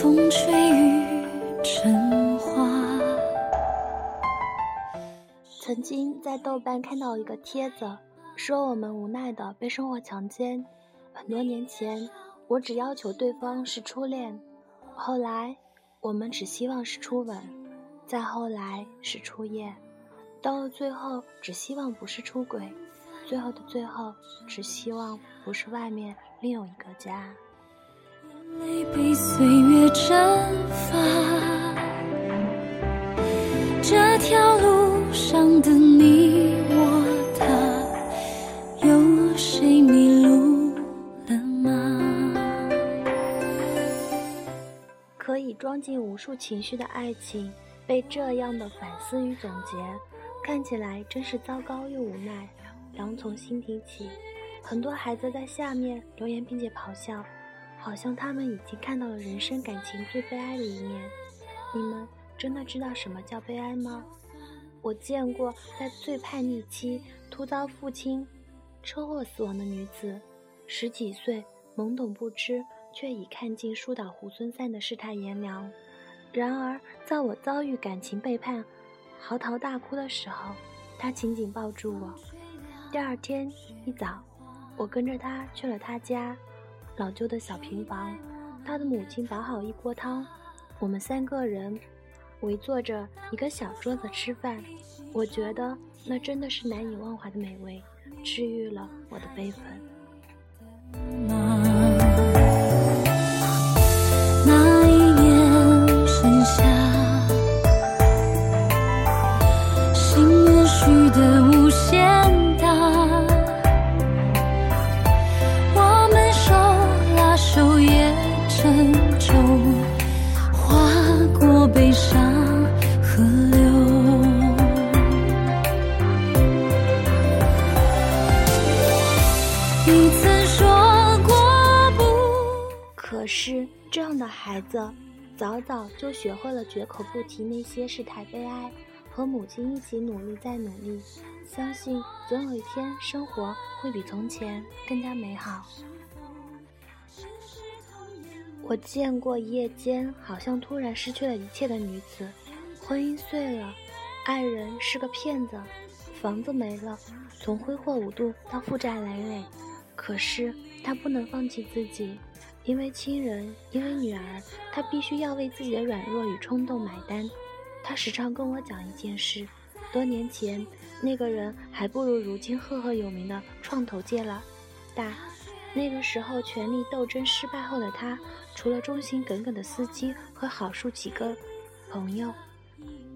风吹雨成花曾经在豆瓣看到一个帖子说我们无奈的被生活强奸。很多年前我只要求对方是初恋后来我们只希望是初吻再后来是初夜到了最后只希望不是出轨最后的最后只希望不是外面另有一个家。泪被岁月蒸发，这条路上的你我他，有谁迷路了吗？可以装进无数情绪的爱情，被这样的反思与总结，看起来真是糟糕又无奈。狼从心底起，很多孩子在下面留言并且咆哮。好像他们已经看到了人生感情最悲哀的一面。你们真的知道什么叫悲哀吗？我见过在最叛逆期突遭父亲车祸死亡的女子，十几岁懵懂不知，却已看尽树倒猢狲散的世态炎凉。然而，在我遭遇感情背叛、嚎啕大哭的时候，他紧紧抱住我。第二天一早，我跟着他去了他家。老旧的小平房，他的母亲煲好一锅汤，我们三个人围坐着一个小桌子吃饭。我觉得那真的是难以忘怀的美味，治愈了我的悲愤。可是这样的孩子，早早就学会了绝口不提那些事态悲哀，和母亲一起努力再努力，相信总有一天生活会比从前更加美好。我见过一夜间好像突然失去了一切的女子，婚姻碎了，爱人是个骗子，房子没了，从挥霍无度到负债累累，可是她不能放弃自己。因为亲人，因为女儿，他必须要为自己的软弱与冲动买单。他时常跟我讲一件事：多年前，那个人还不如如今赫赫有名的创投界了大。那个时候，权力斗争失败后的他，除了忠心耿耿的司机和好数几个朋友，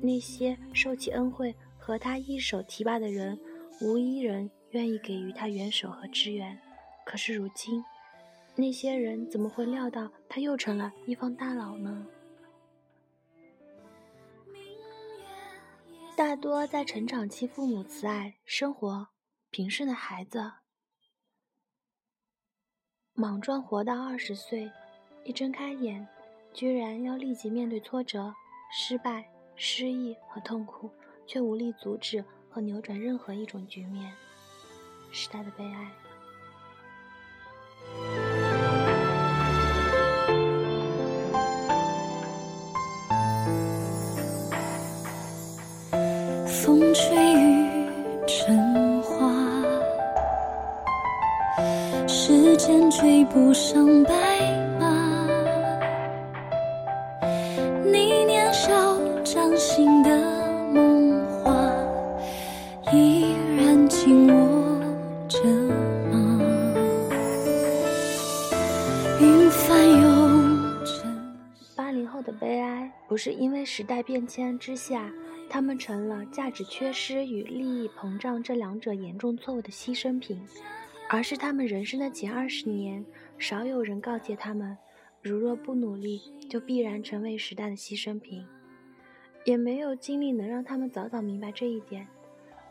那些受其恩惠和他一手提拔的人，无一人愿意给予他援手和支援。可是如今，那些人怎么会料到他又成了一方大佬呢？大多在成长期，父母慈爱、生活平顺的孩子，莽撞活到二十岁，一睁开眼，居然要立即面对挫折、失败、失意和痛苦，却无力阻止和扭转任何一种局面，时代的悲哀。不上白马。你年少掌心的梦话，依然紧握着吗？云翻涌成。八零后的悲哀，不是因为时代变迁之下。他们成了价值缺失与利益膨胀这两者严重错误的牺牲品，而是他们人生的前二十年，少有人告诫他们：如若不努力，就必然成为时代的牺牲品。也没有经历能让他们早早明白这一点。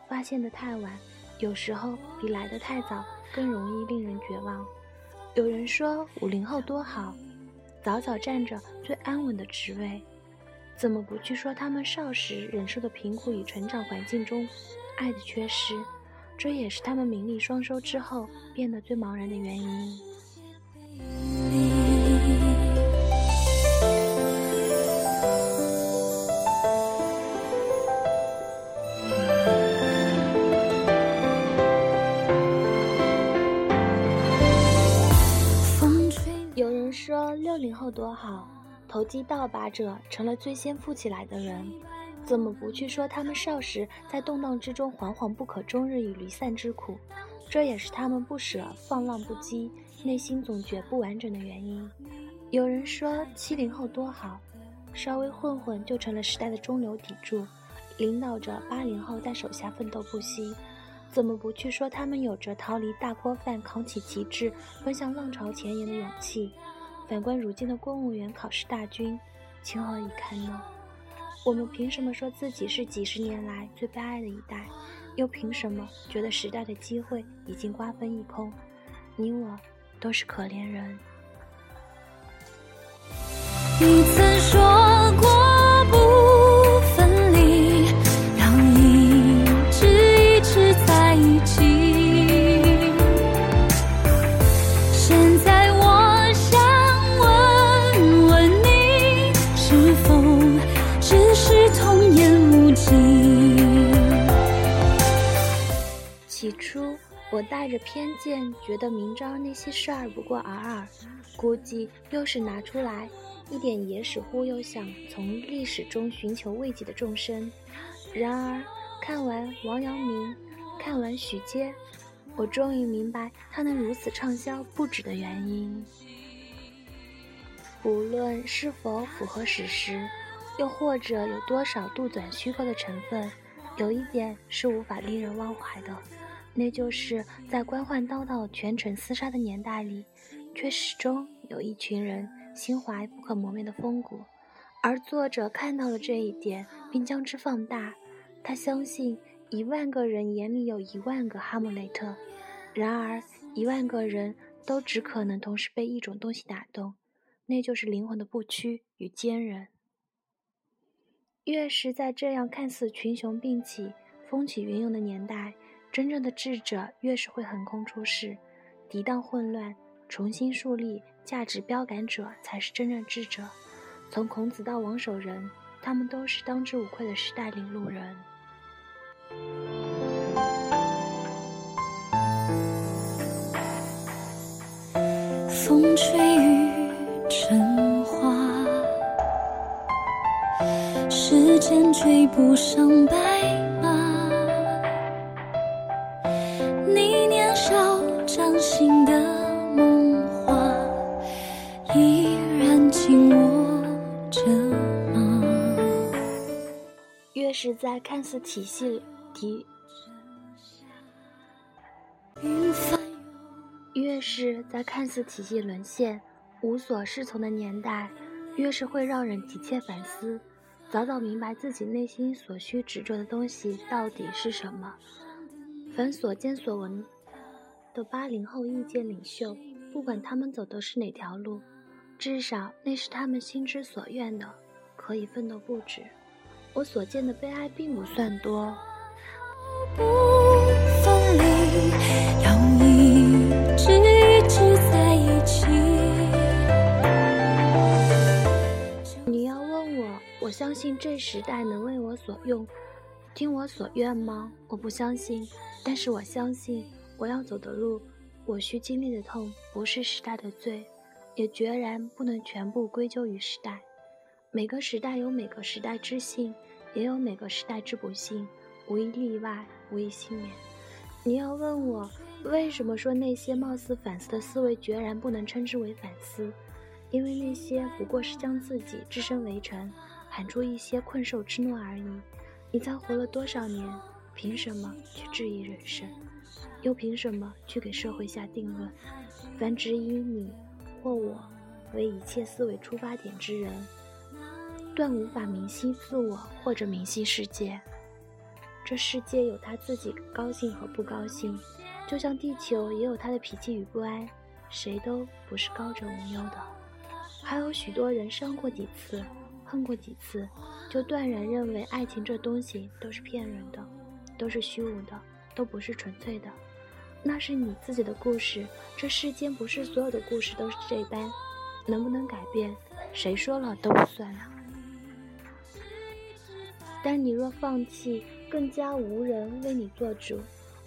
发现的太晚，有时候比来的太早更容易令人绝望。有人说五零后多好，早早占着最安稳的职位。怎么不去说他们少时忍受的贫苦与成长环境中爱的缺失？这也是他们名利双收之后变得最茫然的原因。零后多好，投机倒把者成了最先富起来的人，怎么不去说他们少时在动荡之中惶惶不可终日与离散之苦？这也是他们不舍放浪不羁、内心总觉不完整的原因。有人说七零后多好，稍微混混就成了时代的中流砥柱，领导着八零后在手下奋斗不息。怎么不去说他们有着逃离大锅饭、扛起旗帜、奔向浪潮前沿的勇气？反观如今的公务员考试大军，情何以堪呢？我们凭什么说自己是几十年来最悲哀的一代？又凭什么觉得时代的机会已经瓜分一空？你我都是可怜人。初，我带着偏见，觉得明朝那些事儿不过尔尔，估计又是拿出来一点野史忽悠，想从历史中寻求慰藉的众生。然而，看完王阳明，看完许阶，我终于明白他能如此畅销不止的原因。无论是否符合史实，又或者有多少杜撰虚构的成分，有一点是无法令人忘怀的。那就是在官宦叨叨、权臣厮杀的年代里，却始终有一群人心怀不可磨灭的风骨。而作者看到了这一点，并将之放大。他相信一万个人眼里有一万个哈姆雷特，然而一万个人都只可能同时被一种东西打动，那就是灵魂的不屈与坚韧。越是在这样看似群雄并起、风起云涌的年代，真正的智者越是会横空出世，涤荡混乱，重新树立价值标杆者才是真正智者。从孔子到王守仁，他们都是当之无愧的时代领路人。风吹雨成花，时间追不上白马。是在看似体系体，云翻越是在看似体系沦陷、无所适从的年代，越是会让人急切反思，早早明白自己内心所需执着的东西到底是什么。凡所见所闻的八零后意见领袖，不管他们走的是哪条路，至少那是他们心之所愿的，可以奋斗不止。我所见的悲哀并不算多。不分离，要一直一直在一起。你要问我，我相信这时代能为我所用，听我所愿吗？我不相信，但是我相信我要走的路，我需经历的痛，不是时代的罪，也决然不能全部归咎于时代。每个时代有每个时代之幸，也有每个时代之不幸，无一例外，无一幸免。你要问我，为什么说那些貌似反思的思维，决然不能称之为反思？因为那些不过是将自己置身围城，喊出一些困兽之怒而已。你才活了多少年？凭什么去质疑人生？又凭什么去给社会下定论？凡只以你或我为一切思维出发点之人，断无法明晰自我或者明晰世界。这世界有他自己高兴和不高兴，就像地球也有他的脾气与不安，谁都不是高枕无忧的。还有许多人伤过几次，恨过几次，就断然认为爱情这东西都是骗人的，都是虚无的，都不是纯粹的。那是你自己的故事，这世间不是所有的故事都是这般，能不能改变，谁说了都不算啊。但你若放弃，更加无人为你做主。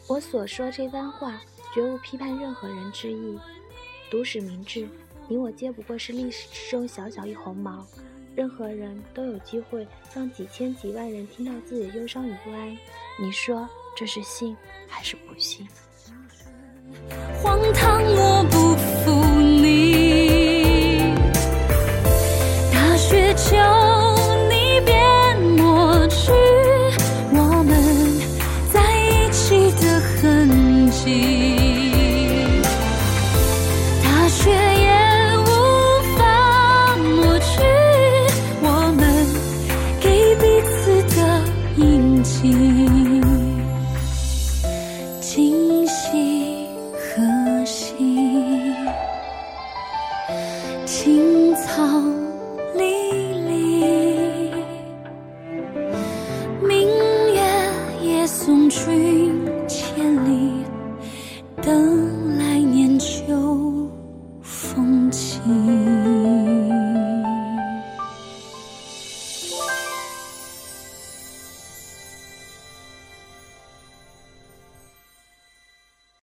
我所说这番话，绝无批判任何人之意。读史明智，你我皆不过是历史之中小小一红毛。任何人都有机会让几千几万人听到自己的忧伤与不安。你说这是信还是不信？荒唐，我不 dream.